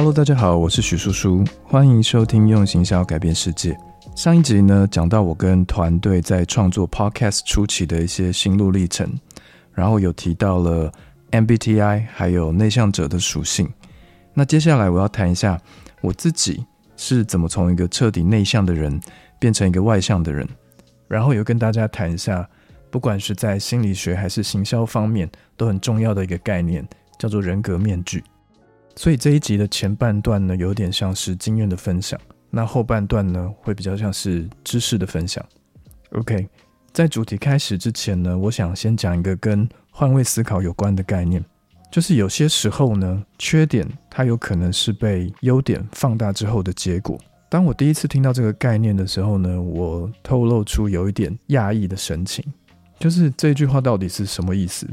Hello，大家好，我是许叔叔，欢迎收听用行销改变世界。上一集呢，讲到我跟团队在创作 Podcast 初期的一些心路历程，然后有提到了 MBTI 还有内向者的属性。那接下来我要谈一下我自己是怎么从一个彻底内向的人变成一个外向的人，然后有跟大家谈一下，不管是在心理学还是行销方面都很重要的一个概念，叫做人格面具。所以这一集的前半段呢，有点像是经验的分享；那后半段呢，会比较像是知识的分享。OK，在主题开始之前呢，我想先讲一个跟换位思考有关的概念，就是有些时候呢，缺点它有可能是被优点放大之后的结果。当我第一次听到这个概念的时候呢，我透露出有一点讶异的神情，就是这句话到底是什么意思？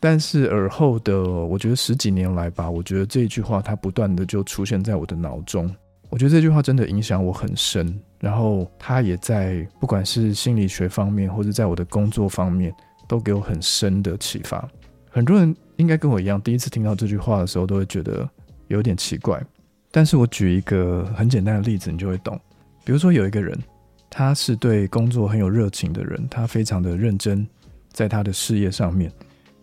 但是耳后的，我觉得十几年来吧，我觉得这句话它不断的就出现在我的脑中。我觉得这句话真的影响我很深，然后它也在不管是心理学方面，或者在我的工作方面，都给我很深的启发。很多人应该跟我一样，第一次听到这句话的时候，都会觉得有点奇怪。但是我举一个很简单的例子，你就会懂。比如说有一个人，他是对工作很有热情的人，他非常的认真，在他的事业上面。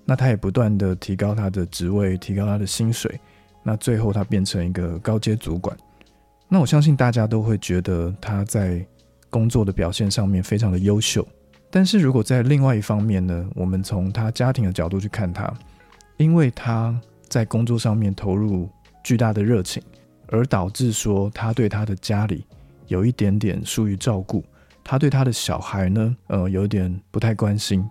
那他也不断的提高他的职位，提高他的薪水，那最后他变成一个高阶主管。那我相信大家都会觉得他在工作的表现上面非常的优秀。但是如果在另外一方面呢，我们从他家庭的角度去看他，因为他在工作上面投入巨大的热情，而导致说他对他的家里有一点点疏于照顾，他对他的小孩呢，呃，有点不太关心。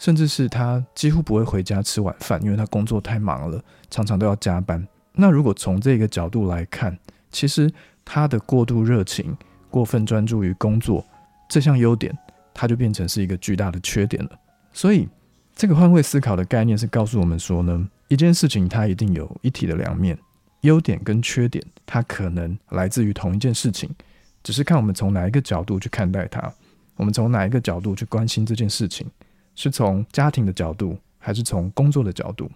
甚至是他几乎不会回家吃晚饭，因为他工作太忙了，常常都要加班。那如果从这个角度来看，其实他的过度热情、过分专注于工作这项优点，他就变成是一个巨大的缺点了。所以，这个换位思考的概念是告诉我们说呢，一件事情它一定有一体的两面，优点跟缺点它可能来自于同一件事情，只是看我们从哪一个角度去看待它，我们从哪一个角度去关心这件事情。是从家庭的角度，还是从工作的角度？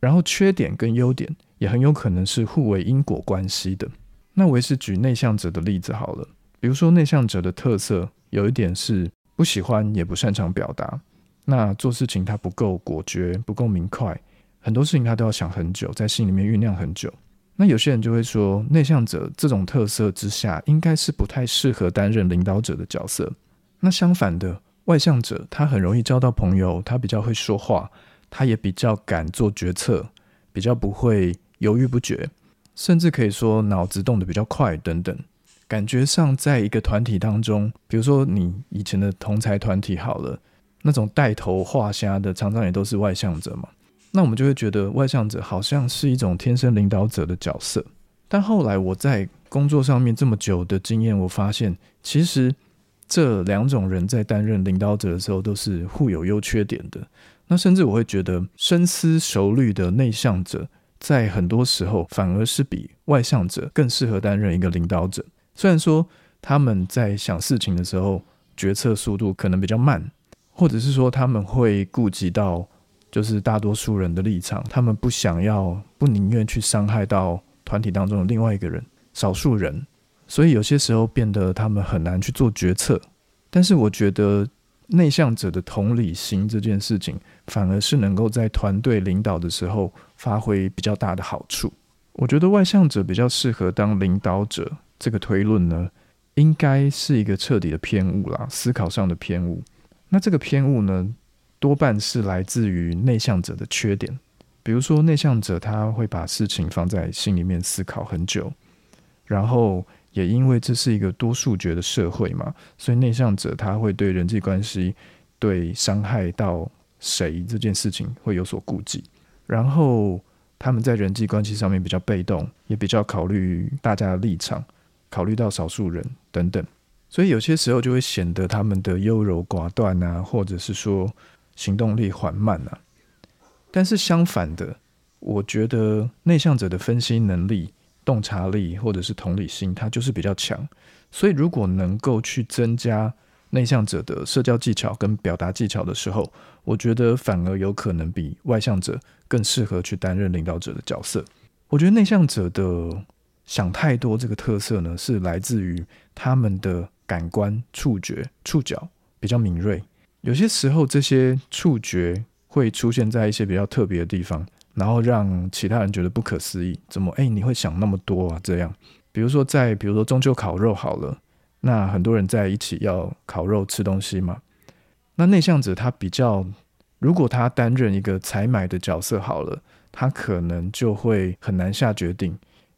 然后缺点跟优点也很有可能是互为因果关系的。那我也是举内向者的例子好了。比如说内向者的特色有一点是不喜欢也不擅长表达，那做事情他不够果决，不够明快，很多事情他都要想很久，在心里面酝酿很久。那有些人就会说，内向者这种特色之下，应该是不太适合担任领导者的角色。那相反的。外向者他很容易交到朋友，他比较会说话，他也比较敢做决策，比较不会犹豫不决，甚至可以说脑子动得比较快等等。感觉上，在一个团体当中，比如说你以前的同才团体好了，那种带头画虾的，常常也都是外向者嘛。那我们就会觉得外向者好像是一种天生领导者的角色。但后来我在工作上面这么久的经验，我发现其实。这两种人在担任领导者的时候都是互有优缺点的。那甚至我会觉得，深思熟虑的内向者，在很多时候反而是比外向者更适合担任一个领导者。虽然说他们在想事情的时候，决策速度可能比较慢，或者是说他们会顾及到就是大多数人的立场，他们不想要、不宁愿去伤害到团体当中的另外一个人、少数人。所以有些时候变得他们很难去做决策，但是我觉得内向者的同理心这件事情，反而是能够在团队领导的时候发挥比较大的好处。我觉得外向者比较适合当领导者，这个推论呢，应该是一个彻底的偏误啦，思考上的偏误。那这个偏误呢，多半是来自于内向者的缺点，比如说内向者他会把事情放在心里面思考很久，然后。也因为这是一个多数决的社会嘛，所以内向者他会对人际关系、对伤害到谁这件事情会有所顾忌，然后他们在人际关系上面比较被动，也比较考虑大家的立场，考虑到少数人等等，所以有些时候就会显得他们的优柔寡断啊，或者是说行动力缓慢啊。但是相反的，我觉得内向者的分析能力。洞察力或者是同理心，它就是比较强。所以，如果能够去增加内向者的社交技巧跟表达技巧的时候，我觉得反而有可能比外向者更适合去担任领导者的角色。我觉得内向者的想太多这个特色呢，是来自于他们的感官触觉触角比较敏锐。有些时候，这些触觉会出现在一些比较特别的地方，然后让其他人觉得不可思议。怎么？哎，你会想那么多啊？这样，比如说在，比如说中秋烤肉好了，那很多人在一起要烤肉吃东西嘛。那内向者他比较，如果他担任一个采买的角色好了，他可能就会很难下决定，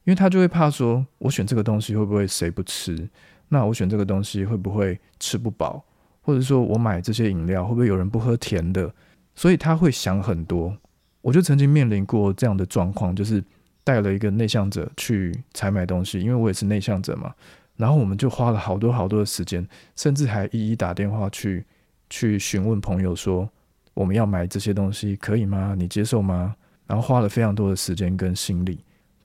因为他就会怕说，我选这个东西会不会谁不吃？那我选这个东西会不会吃不饱？或者说我买这些饮料会不会有人不喝甜的？所以他会想很多。我就曾经面临过这样的状况，就是带了一个内向者去采买东西，因为我也是内向者嘛。然后我们就花了好多好多的时间，甚至还一一打电话去去询问朋友说我们要买这些东西可以吗？你接受吗？然后花了非常多的时间跟心力。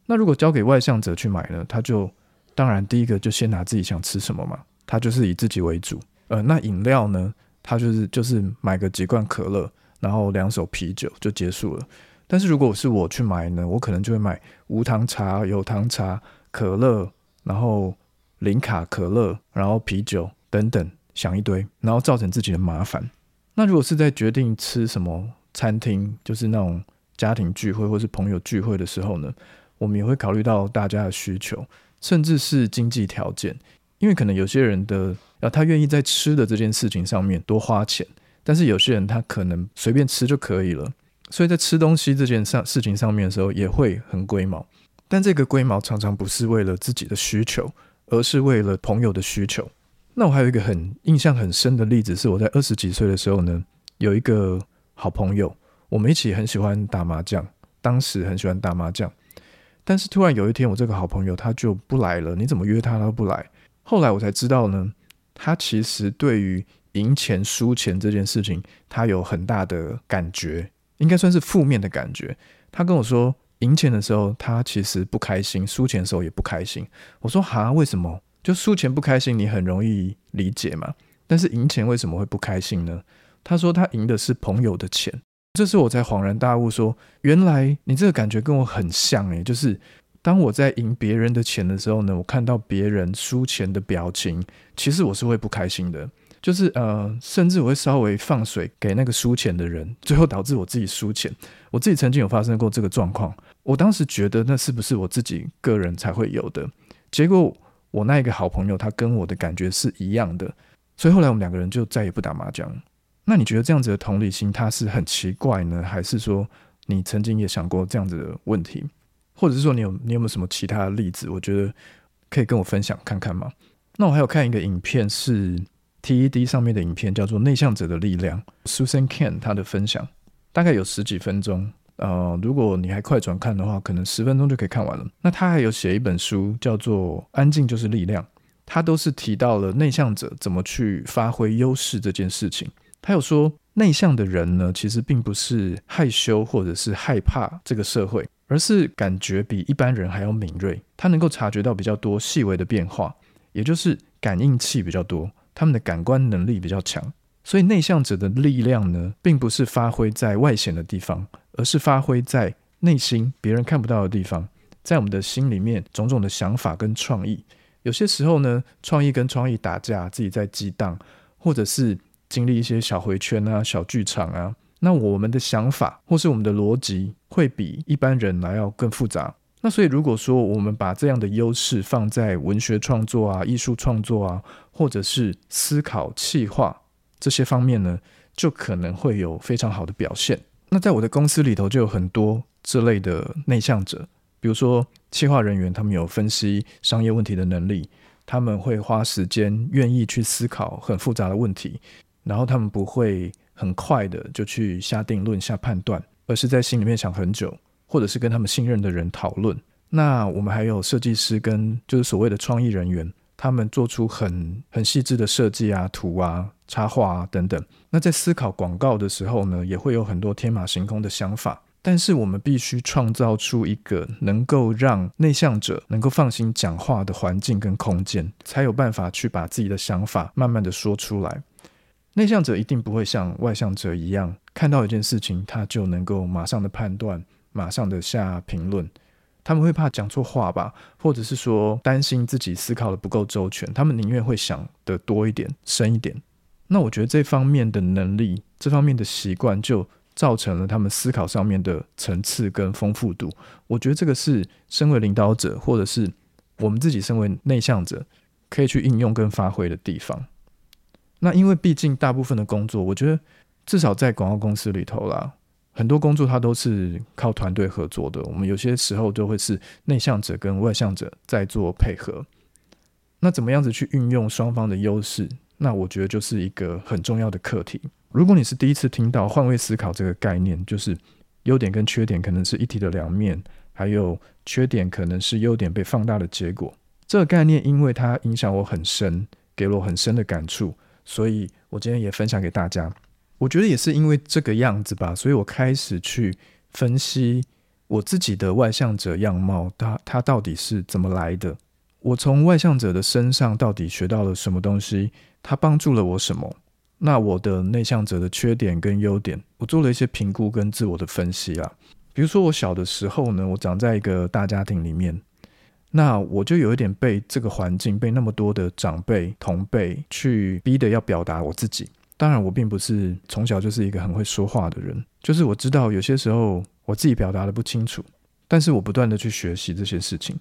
那如果交给外向者去买呢？他就当然第一个就先拿自己想吃什么嘛，他就是以自己为主。呃，那饮料呢？他就是就是买个几罐可乐，然后两手啤酒就结束了。但是如果是我去买呢，我可能就会买无糖茶、有糖茶、可乐，然后零卡可乐，然后啤酒等等，想一堆，然后造成自己的麻烦。那如果是在决定吃什么餐厅，就是那种家庭聚会或是朋友聚会的时候呢，我们也会考虑到大家的需求，甚至是经济条件。因为可能有些人的啊，他愿意在吃的这件事情上面多花钱，但是有些人他可能随便吃就可以了，所以在吃东西这件上事情上面的时候也会很龟毛。但这个龟毛常常不是为了自己的需求，而是为了朋友的需求。那我还有一个很印象很深的例子，是我在二十几岁的时候呢，有一个好朋友，我们一起很喜欢打麻将，当时很喜欢打麻将，但是突然有一天，我这个好朋友他就不来了，你怎么约他他都不来。后来我才知道呢，他其实对于赢钱输钱这件事情，他有很大的感觉，应该算是负面的感觉。他跟我说，赢钱的时候他其实不开心，输钱的时候也不开心。我说哈，为什么？就输钱不开心，你很容易理解嘛。但是赢钱为什么会不开心呢？他说他赢的是朋友的钱，这是我才恍然大悟，说原来你这个感觉跟我很像诶，就是。当我在赢别人的钱的时候呢，我看到别人输钱的表情，其实我是会不开心的。就是呃，甚至我会稍微放水给那个输钱的人，最后导致我自己输钱。我自己曾经有发生过这个状况，我当时觉得那是不是我自己个人才会有的？结果我那一个好朋友他跟我的感觉是一样的，所以后来我们两个人就再也不打麻将。那你觉得这样子的同理心，它是很奇怪呢，还是说你曾经也想过这样子的问题？或者是说你有你有没有什么其他的例子？我觉得可以跟我分享看看吗？那我还有看一个影片是 TED 上面的影片，叫做《内向者的力量》，Susan can 他的分享大概有十几分钟。呃，如果你还快转看的话，可能十分钟就可以看完了。那他还有写一本书叫做《安静就是力量》，他都是提到了内向者怎么去发挥优势这件事情。他有说，内向的人呢，其实并不是害羞或者是害怕这个社会。而是感觉比一般人还要敏锐，他能够察觉到比较多细微的变化，也就是感应器比较多，他们的感官能力比较强。所以内向者的力量呢，并不是发挥在外显的地方，而是发挥在内心别人看不到的地方，在我们的心里面种种的想法跟创意。有些时候呢，创意跟创意打架，自己在激荡，或者是经历一些小回圈啊、小剧场啊。那我们的想法或是我们的逻辑会比一般人来要更复杂。那所以如果说我们把这样的优势放在文学创作啊、艺术创作啊，或者是思考、企划这些方面呢，就可能会有非常好的表现。那在我的公司里头就有很多这类的内向者，比如说企划人员，他们有分析商业问题的能力，他们会花时间愿意去思考很复杂的问题，然后他们不会。很快的就去下定论、下判断，而是在心里面想很久，或者是跟他们信任的人讨论。那我们还有设计师跟就是所谓的创意人员，他们做出很很细致的设计啊、图啊、插画啊等等。那在思考广告的时候呢，也会有很多天马行空的想法。但是我们必须创造出一个能够让内向者能够放心讲话的环境跟空间，才有办法去把自己的想法慢慢的说出来。内向者一定不会像外向者一样，看到一件事情，他就能够马上的判断，马上的下评论。他们会怕讲错话吧，或者是说担心自己思考的不够周全，他们宁愿会想的多一点、深一点。那我觉得这方面的能力、这方面的习惯，就造成了他们思考上面的层次跟丰富度。我觉得这个是身为领导者，或者是我们自己身为内向者，可以去应用跟发挥的地方。那因为毕竟大部分的工作，我觉得至少在广告公司里头啦，很多工作它都是靠团队合作的。我们有些时候都会是内向者跟外向者在做配合。那怎么样子去运用双方的优势？那我觉得就是一个很重要的课题。如果你是第一次听到换位思考这个概念，就是优点跟缺点可能是一体的两面，还有缺点可能是优点被放大的结果。这个概念因为它影响我很深，给了我很深的感触，所以我今天也分享给大家。我觉得也是因为这个样子吧，所以我开始去分析我自己的外向者样貌，它它到底是怎么来的？我从外向者的身上到底学到了什么东西？他帮助了我什么？那我的内向者的缺点跟优点，我做了一些评估跟自我的分析啊。比如说我小的时候呢，我长在一个大家庭里面，那我就有一点被这个环境，被那么多的长辈同辈去逼的要表达我自己。当然，我并不是从小就是一个很会说话的人，就是我知道有些时候我自己表达的不清楚，但是我不断的去学习这些事情。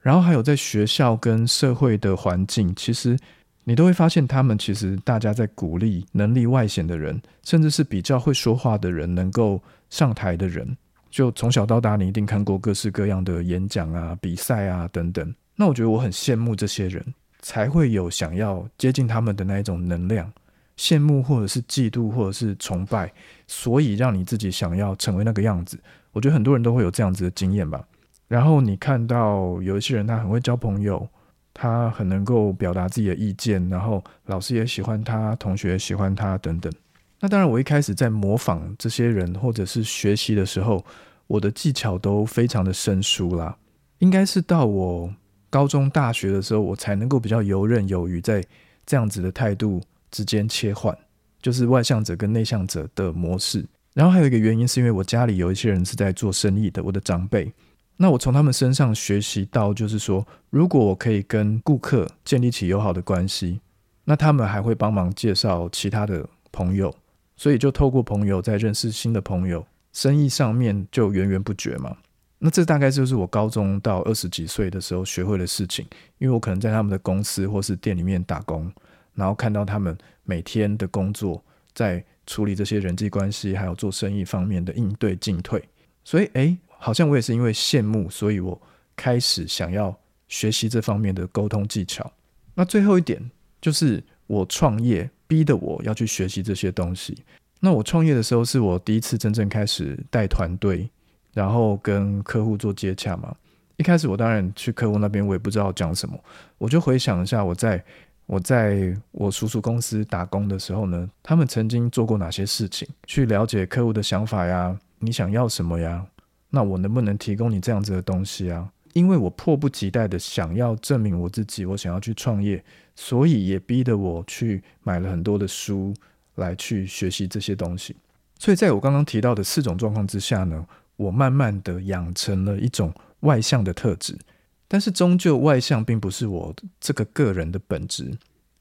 然后还有在学校跟社会的环境，其实。你都会发现，他们其实大家在鼓励能力外显的人，甚至是比较会说话的人，能够上台的人。就从小到大，你一定看过各式各样的演讲啊、比赛啊等等。那我觉得我很羡慕这些人，才会有想要接近他们的那一种能量。羡慕或者是嫉妒或者是崇拜，所以让你自己想要成为那个样子。我觉得很多人都会有这样子的经验吧。然后你看到有一些人，他很会交朋友。他很能够表达自己的意见，然后老师也喜欢他，同学也喜欢他等等。那当然，我一开始在模仿这些人或者是学习的时候，我的技巧都非常的生疏啦。应该是到我高中、大学的时候，我才能够比较游刃有余，在这样子的态度之间切换，就是外向者跟内向者的模式。然后还有一个原因，是因为我家里有一些人是在做生意的，我的长辈。那我从他们身上学习到，就是说，如果我可以跟顾客建立起友好的关系，那他们还会帮忙介绍其他的朋友，所以就透过朋友再认识新的朋友，生意上面就源源不绝嘛。那这大概就是我高中到二十几岁的时候学会的事情，因为我可能在他们的公司或是店里面打工，然后看到他们每天的工作，在处理这些人际关系，还有做生意方面的应对进退，所以诶。好像我也是因为羡慕，所以我开始想要学习这方面的沟通技巧。那最后一点就是我创业逼的我要去学习这些东西。那我创业的时候是我第一次真正开始带团队，然后跟客户做接洽嘛。一开始我当然去客户那边，我也不知道讲什么，我就回想一下我在我在我叔叔公司打工的时候呢，他们曾经做过哪些事情，去了解客户的想法呀，你想要什么呀？那我能不能提供你这样子的东西啊？因为我迫不及待的想要证明我自己，我想要去创业，所以也逼得我去买了很多的书来去学习这些东西。所以在我刚刚提到的四种状况之下呢，我慢慢的养成了一种外向的特质。但是终究外向并不是我这个个人的本质，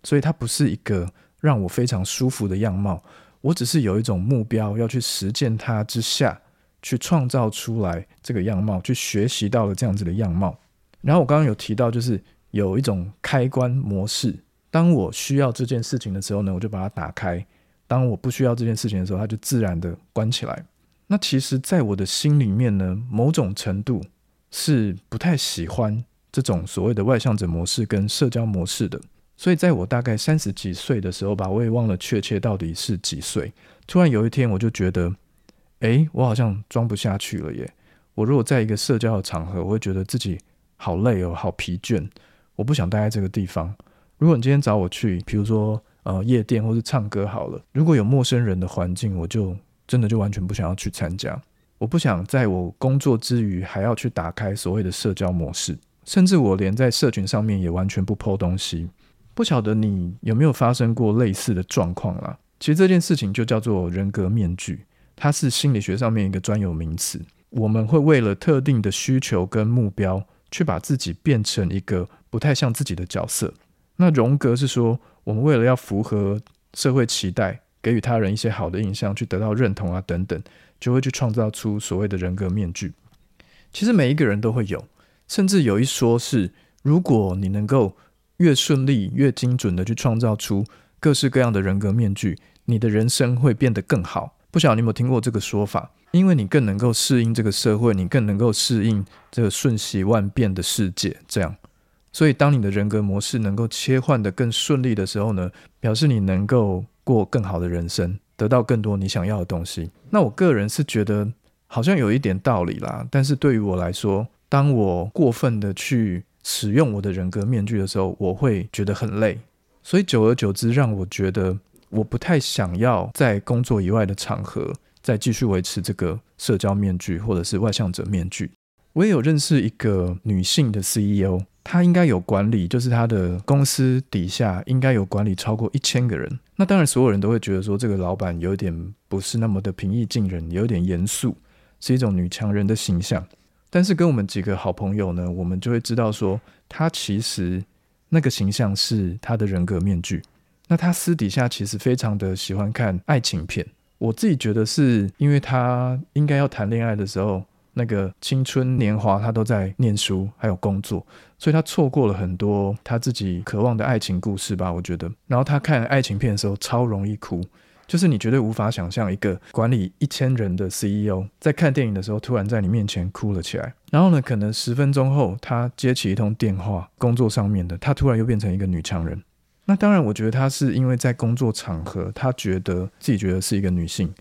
所以它不是一个让我非常舒服的样貌。我只是有一种目标要去实践它之下。去创造出来这个样貌，去学习到了这样子的样貌。然后我刚刚有提到，就是有一种开关模式。当我需要这件事情的时候呢，我就把它打开；当我不需要这件事情的时候，它就自然的关起来。那其实，在我的心里面呢，某种程度是不太喜欢这种所谓的外向者模式跟社交模式的。所以，在我大概三十几岁的时候吧，我也忘了确切到底是几岁。突然有一天，我就觉得。哎，我好像装不下去了耶！我如果在一个社交的场合，我会觉得自己好累哦，好疲倦，我不想待在这个地方。如果你今天找我去，比如说呃夜店或是唱歌好了，如果有陌生人的环境，我就真的就完全不想要去参加。我不想在我工作之余还要去打开所谓的社交模式，甚至我连在社群上面也完全不 po 东西。不晓得你有没有发生过类似的状况啦？其实这件事情就叫做人格面具。它是心理学上面一个专有名词，我们会为了特定的需求跟目标，去把自己变成一个不太像自己的角色。那荣格是说，我们为了要符合社会期待，给予他人一些好的印象，去得到认同啊等等，就会去创造出所谓的人格面具。其实每一个人都会有，甚至有一说是，如果你能够越顺利、越精准的去创造出各式各样的人格面具，你的人生会变得更好。不晓得你有没有听过这个说法？因为你更能够适应这个社会，你更能够适应这个瞬息万变的世界，这样。所以，当你的人格模式能够切换的更顺利的时候呢，表示你能够过更好的人生，得到更多你想要的东西。那我个人是觉得好像有一点道理啦，但是对于我来说，当我过分的去使用我的人格面具的时候，我会觉得很累。所以，久而久之，让我觉得我不太想要在工作以外的场合再继续维持这个社交面具或者是外向者面具。我也有认识一个女性的 CEO。他应该有管理，就是他的公司底下应该有管理超过一千个人。那当然，所有人都会觉得说，这个老板有点不是那么的平易近人，有点严肃，是一种女强人的形象。但是跟我们几个好朋友呢，我们就会知道说，他其实那个形象是他的人格面具。那他私底下其实非常的喜欢看爱情片。我自己觉得是因为他应该要谈恋爱的时候。那个青春年华，他都在念书，还有工作，所以他错过了很多他自己渴望的爱情故事吧？我觉得。然后他看爱情片的时候，超容易哭，就是你绝对无法想象一个管理一千人的 CEO 在看电影的时候，突然在你面前哭了起来。然后呢，可能十分钟后，他接起一通电话，工作上面的，他突然又变成一个女强人。那当然，我觉得他是因为在工作场合，他觉得自己觉得是一个女性。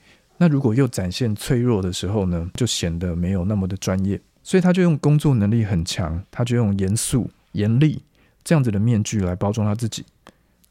那如果又展现脆弱的时候呢，就显得没有那么的专业，所以他就用工作能力很强，他就用严肃、严厉这样子的面具来包装他自己。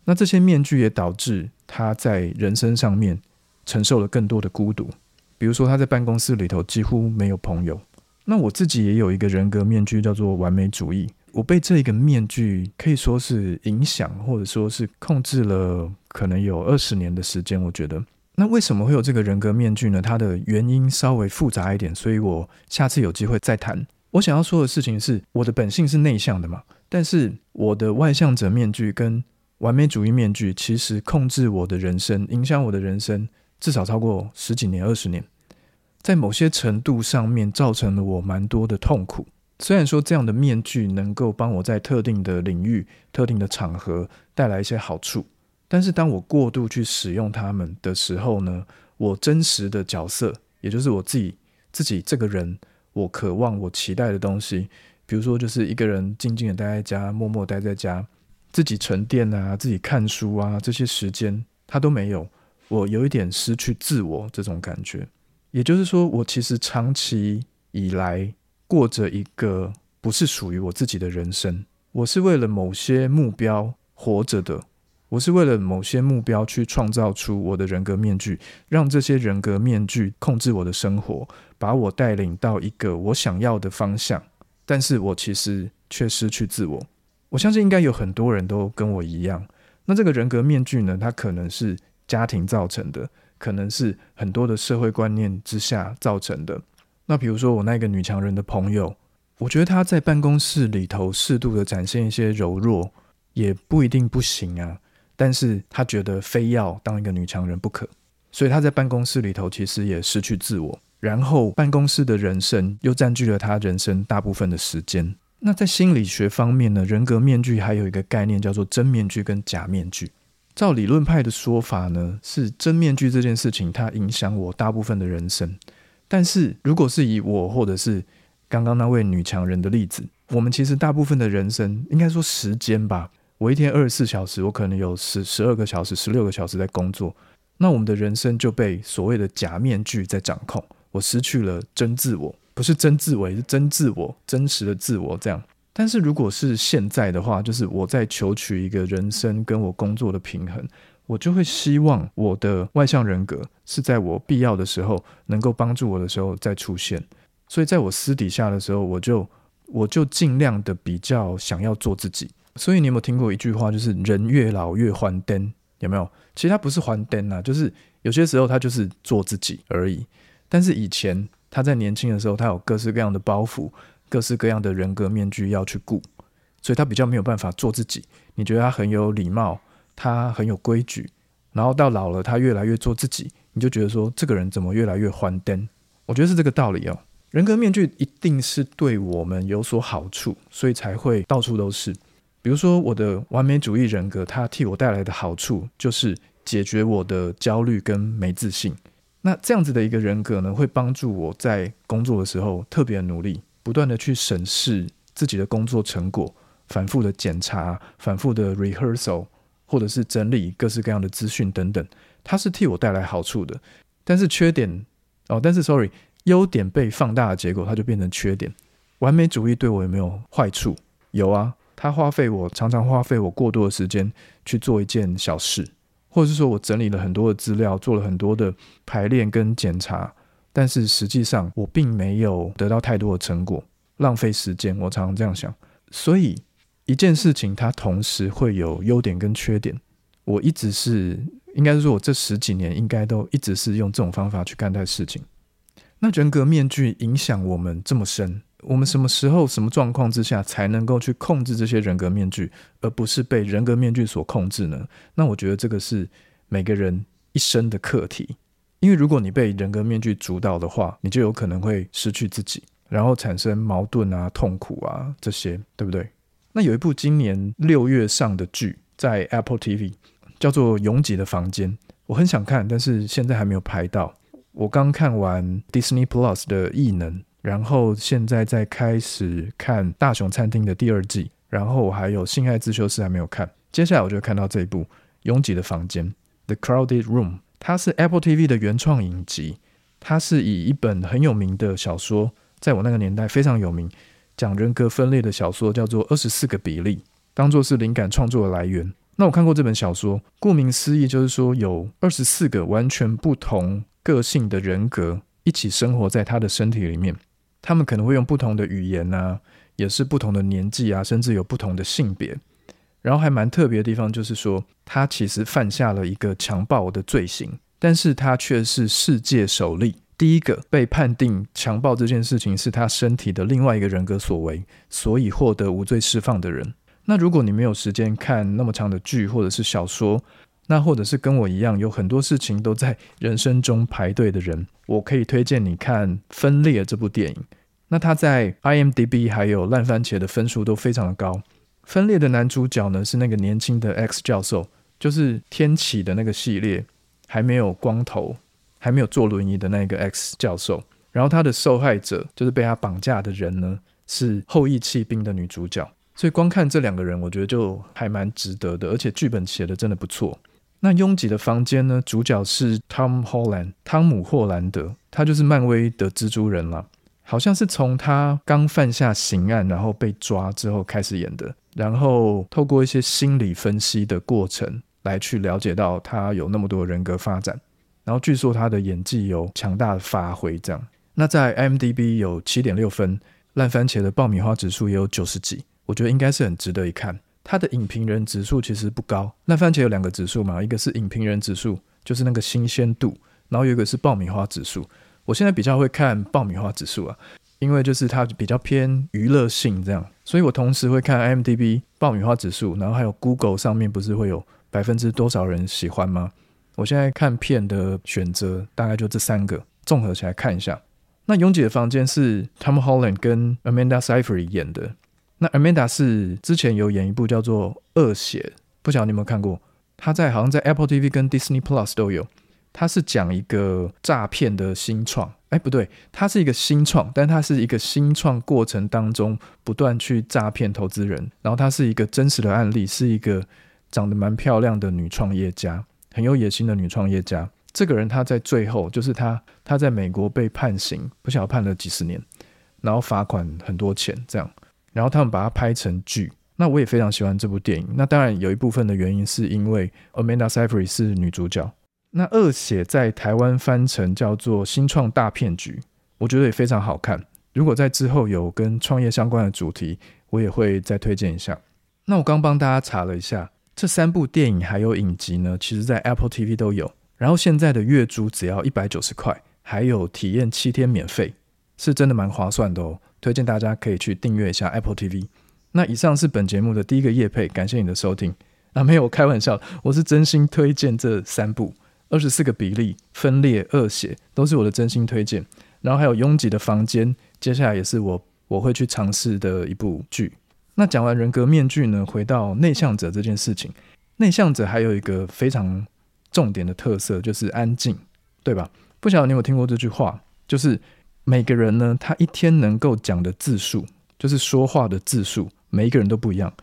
那这些面具也导致他在人生上面承受了更多的孤独，比如说他在办公室里头几乎没有朋友。那我自己也有一个人格面具，叫做完美主义。我被这个面具可以说是影响，或者说是控制了，可能有二十年的时间。我觉得。那为什么会有这个人格面具呢？它的原因稍微复杂一点，所以我下次有机会再谈。我想要说的事情是，我的本性是内向的嘛，但是我的外向者面具跟完美主义面具其实控制我的人生，影响我的人生，至少超过十几年、二十年，在某些程度上面造成了我蛮多的痛苦。虽然说这样的面具能够帮我在特定的领域、特定的场合带来一些好处。但是当我过度去使用他们的时候呢，我真实的角色，也就是我自己自己这个人，我渴望、我期待的东西，比如说就是一个人静静的待在家，默默待在家，自己沉淀啊，自己看书啊，这些时间他都没有，我有一点失去自我这种感觉。也就是说，我其实长期以来过着一个不是属于我自己的人生，我是为了某些目标活着的。我是为了某些目标去创造出我的人格面具，让这些人格面具控制我的生活，把我带领到一个我想要的方向。但是我其实却失去自我。我相信应该有很多人都跟我一样。那这个人格面具呢？它可能是家庭造成的，可能是很多的社会观念之下造成的。那比如说我那个女强人的朋友，我觉得她在办公室里头适度的展现一些柔弱，也不一定不行啊。但是他觉得非要当一个女强人不可，所以他在办公室里头其实也失去自我，然后办公室的人生又占据了他人生大部分的时间。那在心理学方面呢，人格面具还有一个概念叫做真面具跟假面具。照理论派的说法呢，是真面具这件事情它影响我大部分的人生。但是如果是以我或者是刚刚那位女强人的例子，我们其实大部分的人生应该说时间吧。我一天二十四小时，我可能有十十二个小时、十六个小时在工作，那我们的人生就被所谓的假面具在掌控，我失去了真自我，不是真自我，是真自我，真实的自我这样。但是如果是现在的话，就是我在求取一个人生跟我工作的平衡，我就会希望我的外向人格是在我必要的时候能够帮助我的时候再出现，所以在我私底下的时候，我就我就尽量的比较想要做自己。所以你有没有听过一句话，就是人越老越还灯？有没有？其实他不是还灯啊，就是有些时候他就是做自己而已。但是以前他在年轻的时候，他有各式各样的包袱，各式各样的人格面具要去顾，所以他比较没有办法做自己。你觉得他很有礼貌，他很有规矩，然后到老了，他越来越做自己，你就觉得说这个人怎么越来越欢灯？我觉得是这个道理哦。人格面具一定是对我们有所好处，所以才会到处都是。比如说我的完美主义人格，它替我带来的好处就是解决我的焦虑跟没自信。那这样子的一个人格呢，会帮助我在工作的时候特别努力，不断的去审视自己的工作成果，反复的检查，反复的 rehearsal，或者是整理各式各样的资讯等等，它是替我带来好处的。但是缺点哦，但是 sorry，优点被放大的结果，它就变成缺点。完美主义对我有没有坏处？有啊，它花费我常常花费我过多的时间去做一件小事。或者是说我整理了很多的资料，做了很多的排练跟检查，但是实际上我并没有得到太多的成果，浪费时间。我常常这样想，所以一件事情它同时会有优点跟缺点。我一直是，应该是说我这十几年应该都一直是用这种方法去看待事情。那人格面具影响我们这么深。我们什么时候、什么状况之下才能够去控制这些人格面具，而不是被人格面具所控制呢？那我觉得这个是每个人一生的课题。因为如果你被人格面具主导的话，你就有可能会失去自己，然后产生矛盾啊、痛苦啊这些，对不对？那有一部今年六月上的剧，在 Apple TV，叫做《拥挤的房间》，我很想看，但是现在还没有拍到。我刚看完 Disney Plus 的《异能》。然后现在在开始看《大熊餐厅》的第二季，然后我还有《性爱自修室》还没有看，接下来我就看到这一部《拥挤的房间》The Crowded Room，它是 Apple TV 的原创影集，它是以一本很有名的小说，在我那个年代非常有名，讲人格分裂的小说，叫做《二十四个比例》，当做是灵感创作的来源。那我看过这本小说，顾名思义就是说有二十四个完全不同个性的人格一起生活在他的身体里面。他们可能会用不同的语言啊，也是不同的年纪啊，甚至有不同的性别。然后还蛮特别的地方就是说，他其实犯下了一个强暴的罪行，但是他却是世界首例，第一个被判定强暴这件事情是他身体的另外一个人格所为，所以获得无罪释放的人。那如果你没有时间看那么长的剧或者是小说，那或者是跟我一样有很多事情都在人生中排队的人，我可以推荐你看《分裂》这部电影。那他在 IMDB 还有烂番茄的分数都非常的高。《分裂》的男主角呢是那个年轻的 X 教授，就是天启的那个系列还没有光头、还没有坐轮椅的那个 X 教授。然后他的受害者就是被他绑架的人呢是后羿弃兵的女主角。所以光看这两个人，我觉得就还蛮值得的，而且剧本写的真的不错。那拥挤的房间呢？主角是 Tom Holland，汤姆·霍兰德，他就是漫威的蜘蛛人了。好像是从他刚犯下刑案，然后被抓之后开始演的。然后透过一些心理分析的过程来去了解到他有那么多人格发展。然后据说他的演技有强大的发挥，这样。那在 m d b 有七点六分，烂番茄的爆米花指数也有九十几，我觉得应该是很值得一看。它的影评人指数其实不高，烂番茄有两个指数嘛，一个是影评人指数，就是那个新鲜度，然后有一个是爆米花指数。我现在比较会看爆米花指数啊，因为就是它比较偏娱乐性这样，所以我同时会看 IMDB 爆米花指数，然后还有 Google 上面不是会有百分之多少人喜欢吗？我现在看片的选择大概就这三个，综合起来看一下。那拥挤的房间是 Tom Holland 跟 Amanda Seyfried 演的。那 Amanda 是之前有演一部叫做《恶血》，不晓得你有没有看过？他在好像在 Apple TV 跟 Disney Plus 都有。他是讲一个诈骗的新创，哎，不对，他是一个新创，但他是一个新创过程当中不断去诈骗投资人。然后他是一个真实的案例，是一个长得蛮漂亮的女创业家，很有野心的女创业家。这个人他在最后就是他他在美国被判刑，不晓得判了几十年，然后罚款很多钱这样。然后他们把它拍成剧，那我也非常喜欢这部电影。那当然有一部分的原因是因为 Amanda s e y f r i e 是女主角。那恶血在台湾翻成叫做新创大骗局，我觉得也非常好看。如果在之后有跟创业相关的主题，我也会再推荐一下。那我刚帮大家查了一下，这三部电影还有影集呢，其实在 Apple TV 都有。然后现在的月租只要一百九十块。还有体验七天免费，是真的蛮划算的哦。推荐大家可以去订阅一下 Apple TV。那以上是本节目的第一个夜配，感谢你的收听。啊，没有开玩笑，我是真心推荐这三部。二十四个比例分裂恶血都是我的真心推荐，然后还有拥挤的房间，接下来也是我我会去尝试的一部剧。那讲完人格面具呢，回到内向者这件事情，内向者还有一个非常重点的特色就是安静，对吧？不晓得你有听过这句话，就是每个人呢，他一天能够讲的字数，就是说话的字数，每一个人都不一样，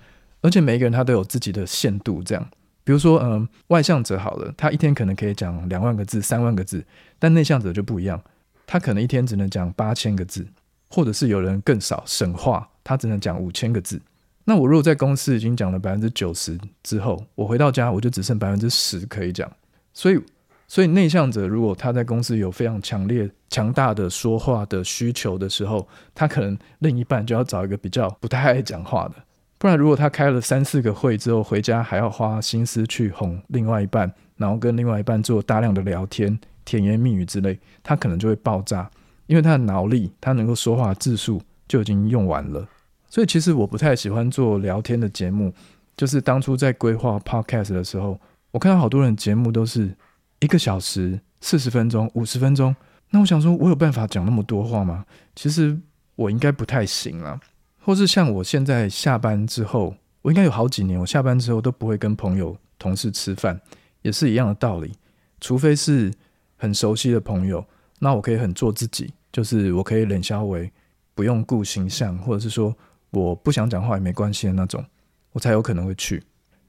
而且每一个人他都有自己的限度，这样。比如说，嗯，外向者好了，他一天可能可以讲两万个字、三万个字，但内向者就不一样，他可能一天只能讲八千个字，或者是有人更少，省话，他只能讲五千个字。那我如果在公司已经讲了百分之九十之后，我回到家我就只剩百分之十可以讲。所以，所以内向者如果他在公司有非常强烈、强大的说话的需求的时候，他可能另一半就要找一个比较不太爱讲话的。不然，如果他开了三四个会之后，回家还要花心思去哄另外一半，然后跟另外一半做大量的聊天、甜言蜜语之类，他可能就会爆炸，因为他的脑力，他能够说话的字数就已经用完了。所以，其实我不太喜欢做聊天的节目。就是当初在规划 podcast 的时候，我看到好多人节目都是一个小时、四十分钟、五十分钟。那我想说，我有办法讲那么多话吗？其实我应该不太行了。或是像我现在下班之后，我应该有好几年，我下班之后都不会跟朋友、同事吃饭，也是一样的道理。除非是很熟悉的朋友，那我可以很做自己，就是我可以冷消为不用顾形象，或者是说我不想讲话也没关系的那种，我才有可能会去。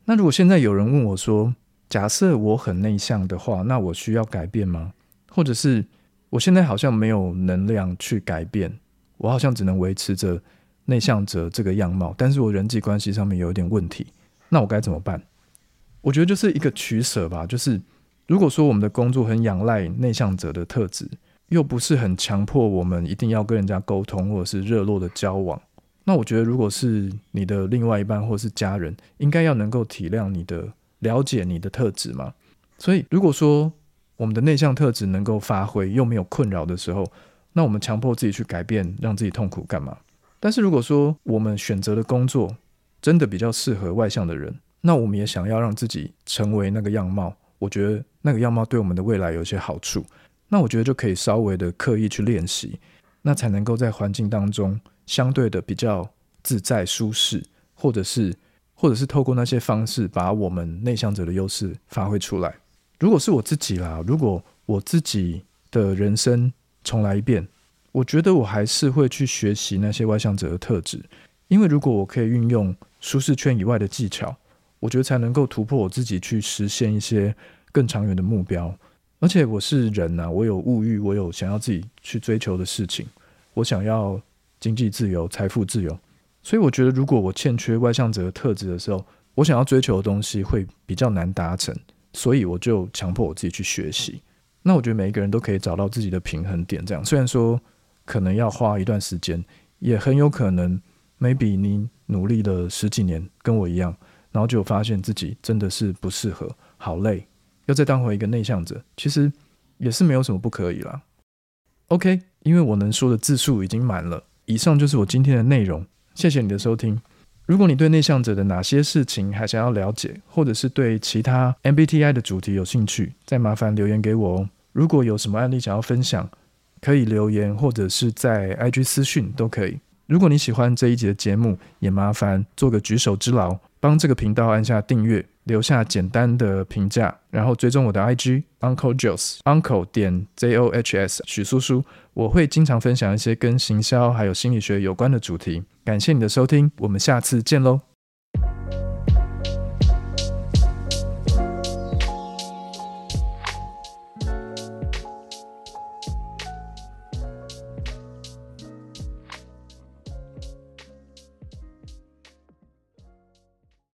那如果现在有人问我说，假设我很内向的话，那我需要改变吗？或者是我现在好像没有能量去改变，我好像只能维持着。内向者这个样貌，但是我人际关系上面有一点问题，那我该怎么办？我觉得就是一个取舍吧。就是如果说我们的工作很仰赖内向者的特质，又不是很强迫我们一定要跟人家沟通或者是热络的交往，那我觉得如果是你的另外一半或是家人，应该要能够体谅你的、了解你的特质嘛。所以如果说我们的内向特质能够发挥又没有困扰的时候，那我们强迫自己去改变，让自己痛苦干嘛？但是如果说我们选择的工作真的比较适合外向的人，那我们也想要让自己成为那个样貌，我觉得那个样貌对我们的未来有些好处，那我觉得就可以稍微的刻意去练习，那才能够在环境当中相对的比较自在舒适，或者是或者是透过那些方式把我们内向者的优势发挥出来。如果是我自己啦，如果我自己的人生重来一遍。我觉得我还是会去学习那些外向者的特质，因为如果我可以运用舒适圈以外的技巧，我觉得才能够突破我自己，去实现一些更长远的目标。而且我是人呐，我有物欲，我有想要自己去追求的事情，我想要经济自由、财富自由。所以我觉得，如果我欠缺外向者的特质的时候，我想要追求的东西会比较难达成。所以我就强迫我自己去学习。那我觉得每一个人都可以找到自己的平衡点，这样虽然说。可能要花一段时间，也很有可能，maybe 你努力了十几年，跟我一样，然后就发现自己真的是不适合，好累，要再当回一个内向者，其实也是没有什么不可以啦。OK，因为我能说的字数已经满了，以上就是我今天的内容，谢谢你的收听。如果你对内向者的哪些事情还想要了解，或者是对其他 MBTI 的主题有兴趣，再麻烦留言给我哦。如果有什么案例想要分享，可以留言，或者是在 IG 私讯都可以。如果你喜欢这一集的节目，也麻烦做个举手之劳，帮这个频道按下订阅，留下简单的评价，然后追踪我的 IG Uncle Joes Uncle 点 J O H S 许叔叔，我会经常分享一些跟行销还有心理学有关的主题。感谢你的收听，我们下次见喽。